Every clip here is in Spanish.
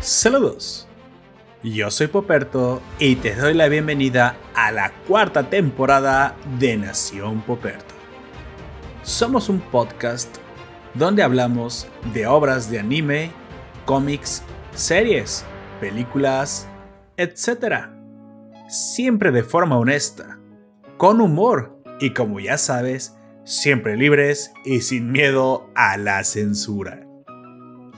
Saludos. Yo soy Poperto y te doy la bienvenida a la cuarta temporada de Nación Poperto. Somos un podcast donde hablamos de obras de anime, cómics, series, películas, etc. Siempre de forma honesta, con humor y como ya sabes, siempre libres y sin miedo a la censura.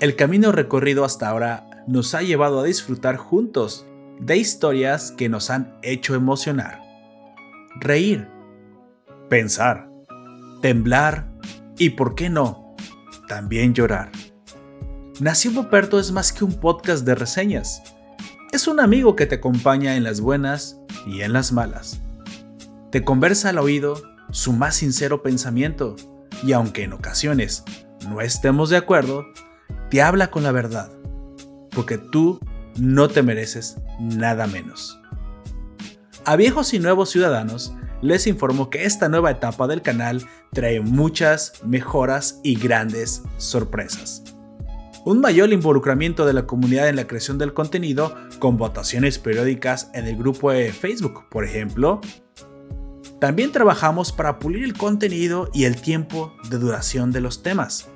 El camino recorrido hasta ahora nos ha llevado a disfrutar juntos de historias que nos han hecho emocionar, reír, pensar, temblar y, por qué no, también llorar. Nació Poperto es más que un podcast de reseñas. Es un amigo que te acompaña en las buenas y en las malas. Te conversa al oído su más sincero pensamiento y aunque en ocasiones no estemos de acuerdo, te habla con la verdad porque tú no te mereces nada menos. A viejos y nuevos ciudadanos, les informo que esta nueva etapa del canal trae muchas mejoras y grandes sorpresas. Un mayor involucramiento de la comunidad en la creación del contenido con votaciones periódicas en el grupo de Facebook, por ejemplo. También trabajamos para pulir el contenido y el tiempo de duración de los temas.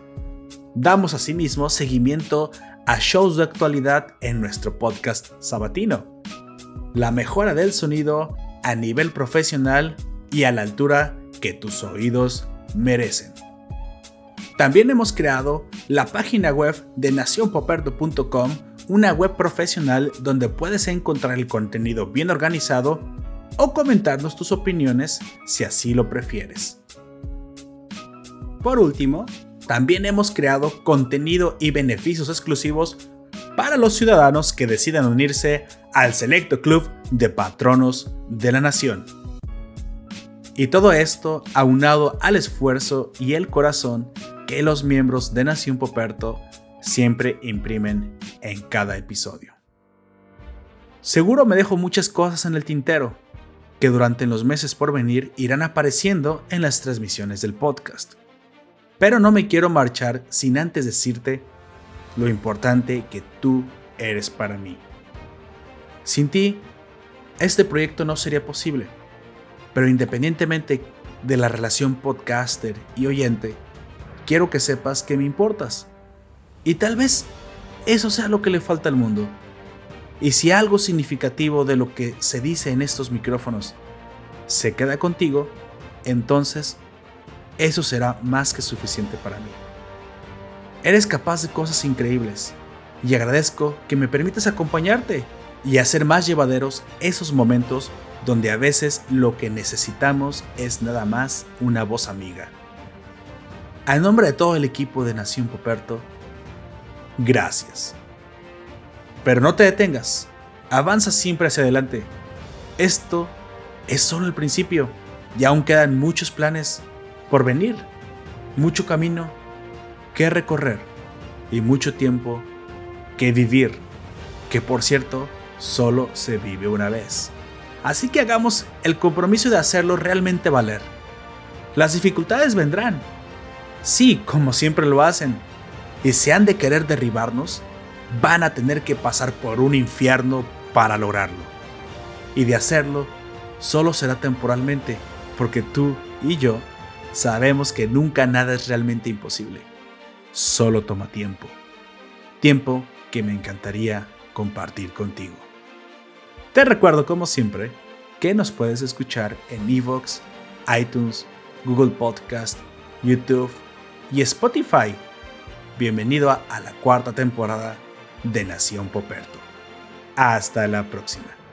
Damos asimismo seguimiento a shows de actualidad en nuestro podcast sabatino. La mejora del sonido a nivel profesional y a la altura que tus oídos merecen. También hemos creado la página web de nacionpoperto.com, una web profesional donde puedes encontrar el contenido bien organizado o comentarnos tus opiniones si así lo prefieres. Por último, también hemos creado contenido y beneficios exclusivos para los ciudadanos que decidan unirse al selecto club de patronos de la nación. Y todo esto aunado al esfuerzo y el corazón que los miembros de Nación Poperto siempre imprimen en cada episodio. Seguro me dejo muchas cosas en el tintero que durante los meses por venir irán apareciendo en las transmisiones del podcast. Pero no me quiero marchar sin antes decirte lo importante que tú eres para mí. Sin ti, este proyecto no sería posible. Pero independientemente de la relación podcaster y oyente, quiero que sepas que me importas. Y tal vez eso sea lo que le falta al mundo. Y si algo significativo de lo que se dice en estos micrófonos se queda contigo, entonces eso será más que suficiente para mí. Eres capaz de cosas increíbles y agradezco que me permitas acompañarte y hacer más llevaderos esos momentos donde a veces lo que necesitamos es nada más una voz amiga. A nombre de todo el equipo de Nación Poperto, gracias. Pero no te detengas, avanza siempre hacia adelante. Esto es solo el principio y aún quedan muchos planes por venir, mucho camino que recorrer y mucho tiempo que vivir, que por cierto solo se vive una vez. Así que hagamos el compromiso de hacerlo realmente valer. Las dificultades vendrán, sí, como siempre lo hacen, y si han de querer derribarnos, van a tener que pasar por un infierno para lograrlo. Y de hacerlo, solo será temporalmente, porque tú y yo sabemos que nunca nada es realmente imposible. Solo toma tiempo. Tiempo que me encantaría compartir contigo. Te recuerdo como siempre que nos puedes escuchar en Evox, iTunes, Google Podcast, YouTube y Spotify. Bienvenido a, a la cuarta temporada de Nación Poperto. Hasta la próxima.